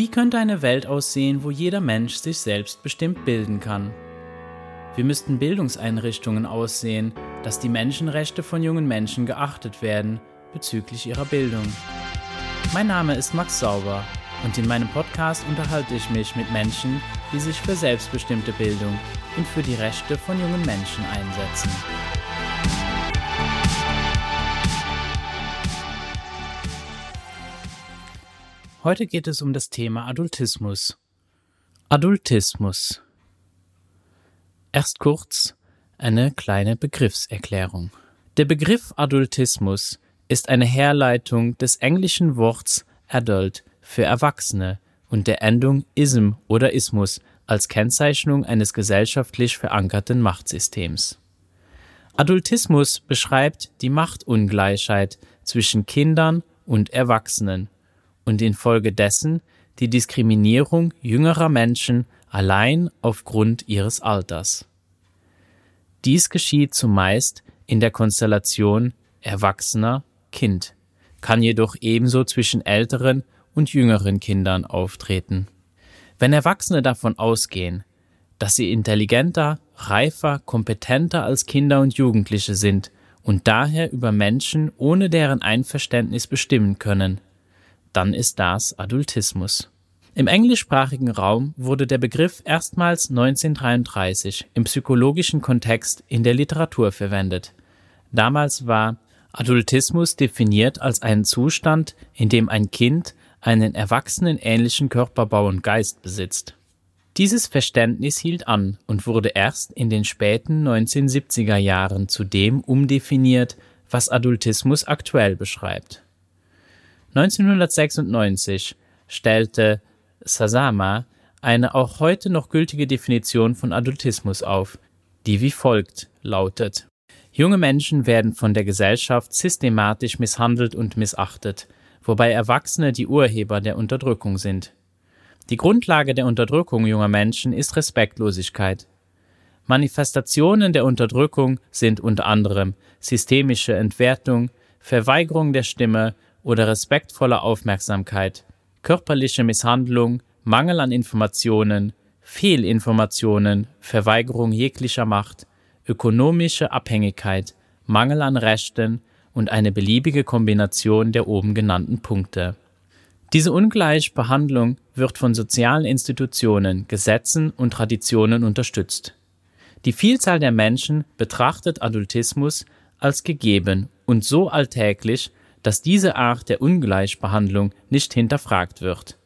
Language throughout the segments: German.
Wie könnte eine Welt aussehen, wo jeder Mensch sich selbst bestimmt bilden kann? Wie müssten Bildungseinrichtungen aussehen, dass die Menschenrechte von jungen Menschen geachtet werden bezüglich ihrer Bildung? Mein Name ist Max Sauber und in meinem Podcast unterhalte ich mich mit Menschen, die sich für selbstbestimmte Bildung und für die Rechte von jungen Menschen einsetzen. Heute geht es um das Thema Adultismus. Adultismus. Erst kurz eine kleine Begriffserklärung. Der Begriff Adultismus ist eine Herleitung des englischen Worts adult für Erwachsene und der Endung ism oder ismus als Kennzeichnung eines gesellschaftlich verankerten Machtsystems. Adultismus beschreibt die Machtungleichheit zwischen Kindern und Erwachsenen und infolgedessen die Diskriminierung jüngerer Menschen allein aufgrund ihres Alters. Dies geschieht zumeist in der Konstellation Erwachsener Kind, kann jedoch ebenso zwischen älteren und jüngeren Kindern auftreten. Wenn Erwachsene davon ausgehen, dass sie intelligenter, reifer, kompetenter als Kinder und Jugendliche sind und daher über Menschen ohne deren Einverständnis bestimmen können, dann ist das Adultismus. Im englischsprachigen Raum wurde der Begriff erstmals 1933 im psychologischen Kontext in der Literatur verwendet. Damals war Adultismus definiert als einen Zustand, in dem ein Kind einen erwachsenen ähnlichen Körperbau und Geist besitzt. Dieses Verständnis hielt an und wurde erst in den späten 1970er Jahren zu dem umdefiniert, was Adultismus aktuell beschreibt. 1996 stellte Sasama eine auch heute noch gültige Definition von Adultismus auf, die wie folgt lautet Junge Menschen werden von der Gesellschaft systematisch misshandelt und missachtet, wobei Erwachsene die Urheber der Unterdrückung sind. Die Grundlage der Unterdrückung junger Menschen ist Respektlosigkeit. Manifestationen der Unterdrückung sind unter anderem systemische Entwertung, Verweigerung der Stimme oder respektvoller Aufmerksamkeit, körperliche Misshandlung, Mangel an Informationen, Fehlinformationen, Verweigerung jeglicher Macht, ökonomische Abhängigkeit, Mangel an Rechten und eine beliebige Kombination der oben genannten Punkte. Diese Ungleichbehandlung wird von sozialen Institutionen, Gesetzen und Traditionen unterstützt. Die Vielzahl der Menschen betrachtet Adultismus als gegeben und so alltäglich, dass diese Art der Ungleichbehandlung nicht hinterfragt wird.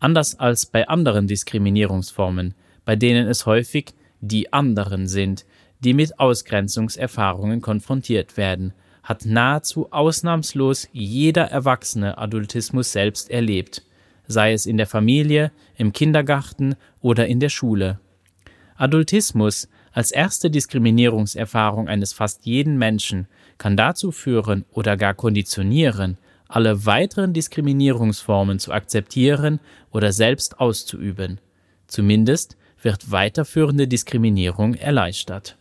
Anders als bei anderen Diskriminierungsformen, bei denen es häufig die anderen sind, die mit Ausgrenzungserfahrungen konfrontiert werden, hat nahezu ausnahmslos jeder Erwachsene Adultismus selbst erlebt, sei es in der Familie, im Kindergarten oder in der Schule. Adultismus als erste Diskriminierungserfahrung eines fast jeden Menschen kann dazu führen oder gar konditionieren, alle weiteren Diskriminierungsformen zu akzeptieren oder selbst auszuüben. Zumindest wird weiterführende Diskriminierung erleichtert.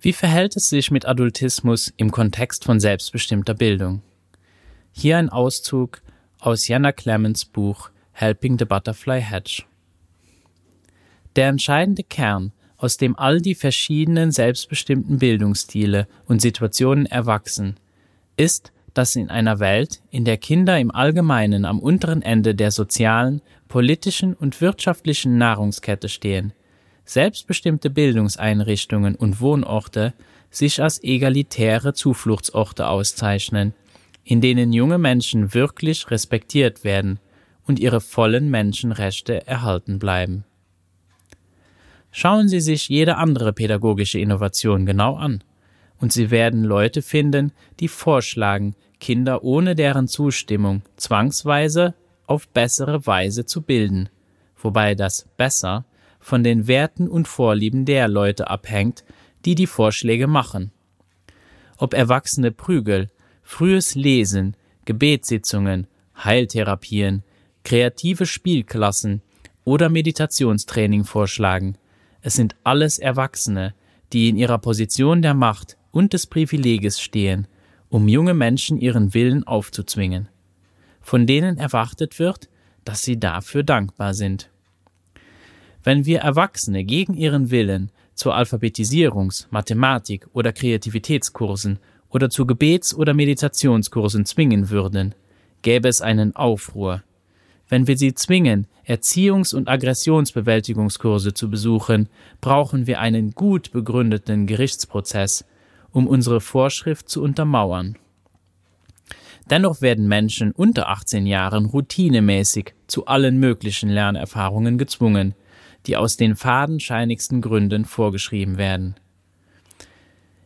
Wie verhält es sich mit Adultismus im Kontext von selbstbestimmter Bildung? Hier ein Auszug aus Jana Clemens Buch Helping the Butterfly Hatch. Der entscheidende Kern aus dem all die verschiedenen selbstbestimmten Bildungsstile und Situationen erwachsen, ist, dass in einer Welt, in der Kinder im Allgemeinen am unteren Ende der sozialen, politischen und wirtschaftlichen Nahrungskette stehen, selbstbestimmte Bildungseinrichtungen und Wohnorte sich als egalitäre Zufluchtsorte auszeichnen, in denen junge Menschen wirklich respektiert werden und ihre vollen Menschenrechte erhalten bleiben. Schauen Sie sich jede andere pädagogische Innovation genau an, und Sie werden Leute finden, die vorschlagen, Kinder ohne deren Zustimmung zwangsweise auf bessere Weise zu bilden, wobei das besser von den Werten und Vorlieben der Leute abhängt, die die Vorschläge machen. Ob Erwachsene Prügel, frühes Lesen, Gebetssitzungen, Heiltherapien, kreative Spielklassen oder Meditationstraining vorschlagen, es sind alles Erwachsene, die in ihrer Position der Macht und des Privileges stehen, um junge Menschen ihren Willen aufzuzwingen, von denen erwartet wird, dass sie dafür dankbar sind. Wenn wir Erwachsene gegen ihren Willen zu Alphabetisierungs-, Mathematik- oder Kreativitätskursen oder zu Gebets- oder Meditationskursen zwingen würden, gäbe es einen Aufruhr. Wenn wir sie zwingen, Erziehungs- und Aggressionsbewältigungskurse zu besuchen, brauchen wir einen gut begründeten Gerichtsprozess, um unsere Vorschrift zu untermauern. Dennoch werden Menschen unter 18 Jahren routinemäßig zu allen möglichen Lernerfahrungen gezwungen, die aus den fadenscheinigsten Gründen vorgeschrieben werden.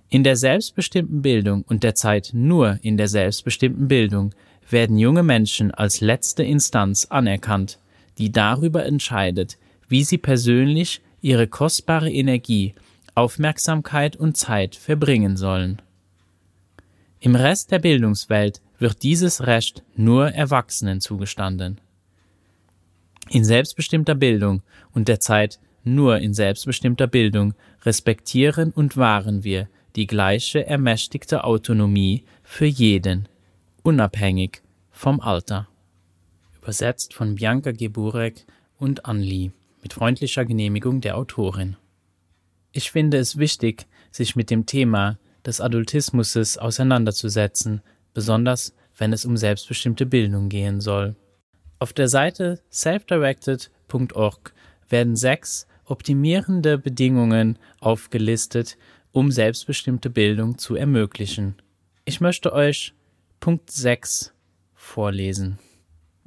In der selbstbestimmten Bildung und derzeit nur in der selbstbestimmten Bildung werden junge Menschen als letzte Instanz anerkannt, die darüber entscheidet, wie sie persönlich ihre kostbare Energie, Aufmerksamkeit und Zeit verbringen sollen. Im Rest der Bildungswelt wird dieses Recht nur Erwachsenen zugestanden. In selbstbestimmter Bildung und derzeit nur in selbstbestimmter Bildung respektieren und wahren wir die gleiche ermächtigte Autonomie für jeden, unabhängig vom Alter. Übersetzt von Bianca Geburek und Anli mit freundlicher Genehmigung der Autorin. Ich finde es wichtig, sich mit dem Thema des Adultismus auseinanderzusetzen, besonders wenn es um selbstbestimmte Bildung gehen soll. Auf der Seite selfdirected.org werden sechs optimierende Bedingungen aufgelistet, um selbstbestimmte Bildung zu ermöglichen. Ich möchte euch Punkt 6 vorlesen.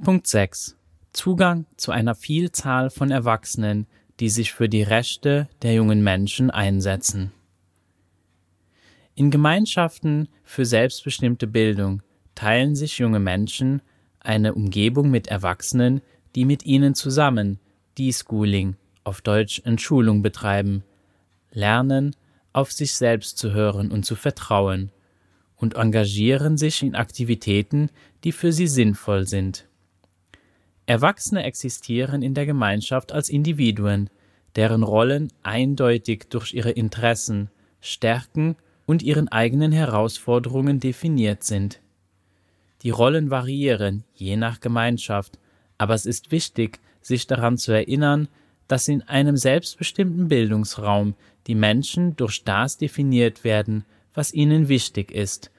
Punkt 6. Zugang zu einer Vielzahl von Erwachsenen, die sich für die Rechte der jungen Menschen einsetzen. In Gemeinschaften für selbstbestimmte Bildung teilen sich junge Menschen eine Umgebung mit Erwachsenen, die mit ihnen zusammen Deschooling, auf Deutsch Entschulung betreiben, lernen, auf sich selbst zu hören und zu vertrauen und engagieren sich in Aktivitäten, die für sie sinnvoll sind. Erwachsene existieren in der Gemeinschaft als Individuen, deren Rollen eindeutig durch ihre Interessen, Stärken und ihren eigenen Herausforderungen definiert sind. Die Rollen variieren je nach Gemeinschaft, aber es ist wichtig, sich daran zu erinnern, dass in einem selbstbestimmten Bildungsraum die Menschen durch das definiert werden, was ihnen wichtig ist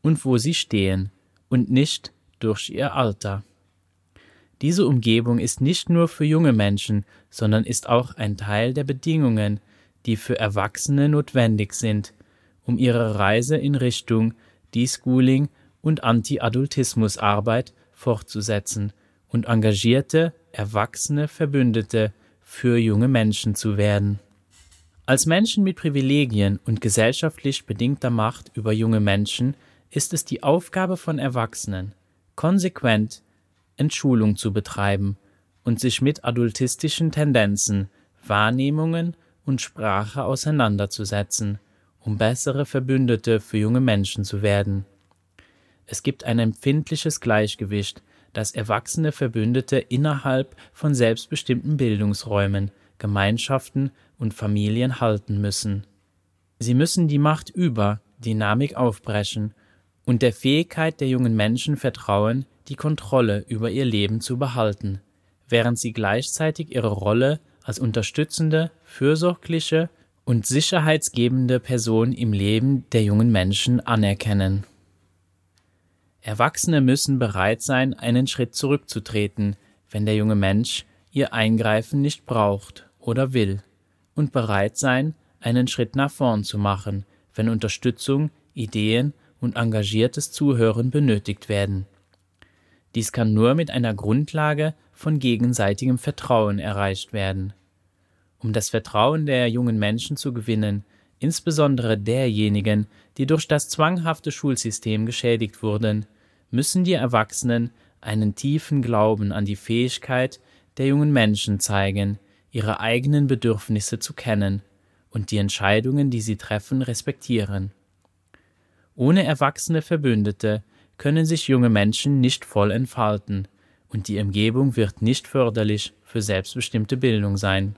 und wo sie stehen, und nicht durch ihr Alter. Diese Umgebung ist nicht nur für junge Menschen, sondern ist auch ein Teil der Bedingungen, die für Erwachsene notwendig sind, um ihre Reise in Richtung Deschooling und Anti-Adultismus-Arbeit fortzusetzen und engagierte, erwachsene Verbündete für junge Menschen zu werden. Als Menschen mit Privilegien und gesellschaftlich bedingter Macht über junge Menschen ist es die Aufgabe von Erwachsenen, konsequent Entschulung zu betreiben und sich mit adultistischen Tendenzen, Wahrnehmungen und Sprache auseinanderzusetzen, um bessere Verbündete für junge Menschen zu werden. Es gibt ein empfindliches Gleichgewicht, das erwachsene Verbündete innerhalb von selbstbestimmten Bildungsräumen, Gemeinschaften und Familien halten müssen. Sie müssen die Macht über Dynamik aufbrechen und der Fähigkeit der jungen Menschen vertrauen, die Kontrolle über ihr Leben zu behalten, während sie gleichzeitig ihre Rolle als unterstützende, fürsorgliche und sicherheitsgebende Person im Leben der jungen Menschen anerkennen. Erwachsene müssen bereit sein, einen Schritt zurückzutreten, wenn der junge Mensch ihr Eingreifen nicht braucht oder will, und bereit sein, einen Schritt nach vorn zu machen, wenn Unterstützung, Ideen und engagiertes Zuhören benötigt werden. Dies kann nur mit einer Grundlage von gegenseitigem Vertrauen erreicht werden. Um das Vertrauen der jungen Menschen zu gewinnen, insbesondere derjenigen, die durch das zwanghafte Schulsystem geschädigt wurden, müssen die Erwachsenen einen tiefen Glauben an die Fähigkeit der jungen Menschen zeigen, ihre eigenen Bedürfnisse zu kennen und die Entscheidungen, die sie treffen, respektieren. Ohne erwachsene Verbündete können sich junge Menschen nicht voll entfalten, und die Umgebung wird nicht förderlich für selbstbestimmte Bildung sein.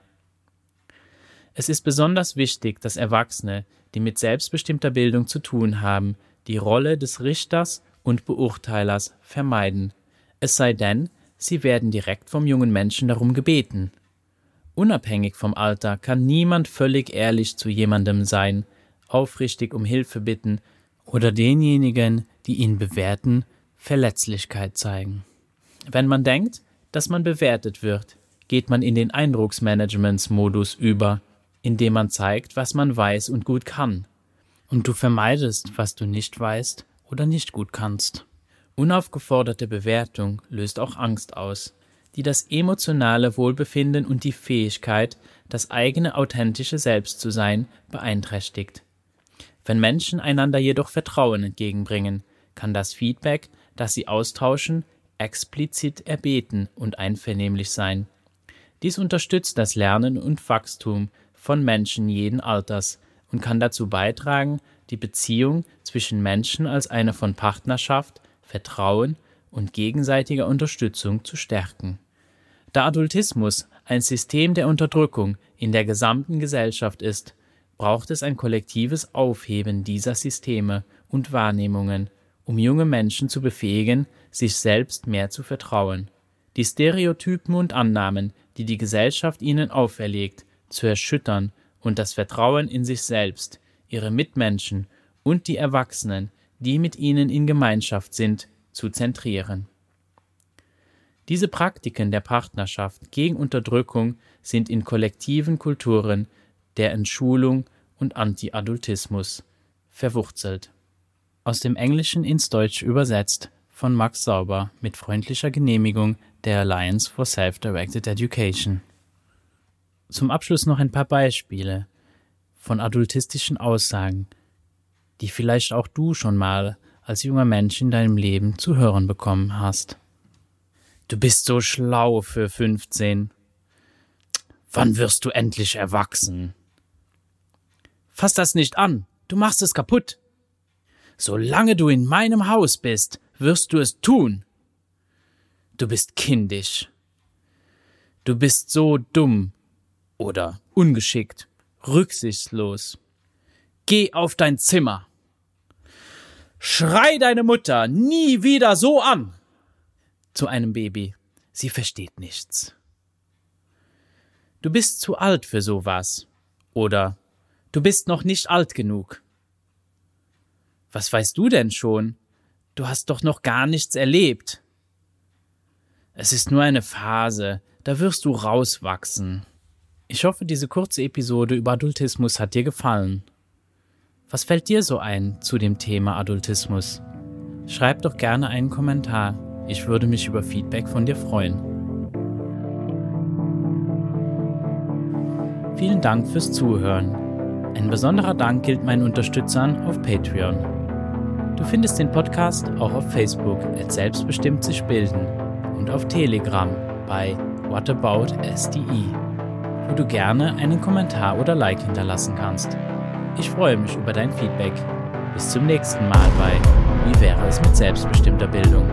Es ist besonders wichtig, dass Erwachsene, die mit selbstbestimmter Bildung zu tun haben, die Rolle des Richters und Beurteilers vermeiden, es sei denn, sie werden direkt vom jungen Menschen darum gebeten. Unabhängig vom Alter kann niemand völlig ehrlich zu jemandem sein, aufrichtig um Hilfe bitten oder denjenigen, die ihn bewerten, Verletzlichkeit zeigen. Wenn man denkt, dass man bewertet wird, geht man in den Eindrucksmanagements-Modus über, indem man zeigt, was man weiß und gut kann. Und du vermeidest, was du nicht weißt oder nicht gut kannst. Unaufgeforderte Bewertung löst auch Angst aus, die das emotionale Wohlbefinden und die Fähigkeit, das eigene authentische Selbst zu sein, beeinträchtigt. Wenn Menschen einander jedoch Vertrauen entgegenbringen, kann das Feedback, das sie austauschen, explizit erbeten und einvernehmlich sein. Dies unterstützt das Lernen und Wachstum von Menschen jeden Alters und kann dazu beitragen, die Beziehung zwischen Menschen als eine von Partnerschaft, Vertrauen und gegenseitiger Unterstützung zu stärken. Da Adultismus ein System der Unterdrückung in der gesamten Gesellschaft ist, braucht es ein kollektives Aufheben dieser Systeme und Wahrnehmungen, um junge Menschen zu befähigen, sich selbst mehr zu vertrauen, die Stereotypen und Annahmen, die die Gesellschaft ihnen auferlegt, zu erschüttern und das Vertrauen in sich selbst, ihre Mitmenschen und die Erwachsenen, die mit ihnen in Gemeinschaft sind, zu zentrieren. Diese Praktiken der Partnerschaft gegen Unterdrückung sind in kollektiven Kulturen der Entschulung und Anti-Adultismus verwurzelt. Aus dem Englischen ins Deutsch übersetzt von Max Sauber mit freundlicher Genehmigung der Alliance for Self-Directed Education. Zum Abschluss noch ein paar Beispiele von adultistischen Aussagen, die vielleicht auch du schon mal als junger Mensch in deinem Leben zu hören bekommen hast. Du bist so schlau für 15. Wann wirst du endlich erwachsen? Fass das nicht an, du machst es kaputt. Solange du in meinem Haus bist, wirst du es tun. Du bist kindisch. Du bist so dumm oder ungeschickt, rücksichtslos. Geh auf dein Zimmer. Schrei deine Mutter nie wieder so an. Zu einem Baby. Sie versteht nichts. Du bist zu alt für sowas. Oder Du bist noch nicht alt genug. Was weißt du denn schon? Du hast doch noch gar nichts erlebt. Es ist nur eine Phase, da wirst du rauswachsen. Ich hoffe, diese kurze Episode über Adultismus hat dir gefallen. Was fällt dir so ein zu dem Thema Adultismus? Schreib doch gerne einen Kommentar. Ich würde mich über Feedback von dir freuen. Vielen Dank fürs Zuhören. Ein besonderer Dank gilt meinen Unterstützern auf Patreon. Du findest den Podcast auch auf Facebook als Selbstbestimmt sich bilden und auf Telegram bei WhatAboutSDE, wo du gerne einen Kommentar oder Like hinterlassen kannst. Ich freue mich über dein Feedback. Bis zum nächsten Mal bei Wie wäre es mit selbstbestimmter Bildung?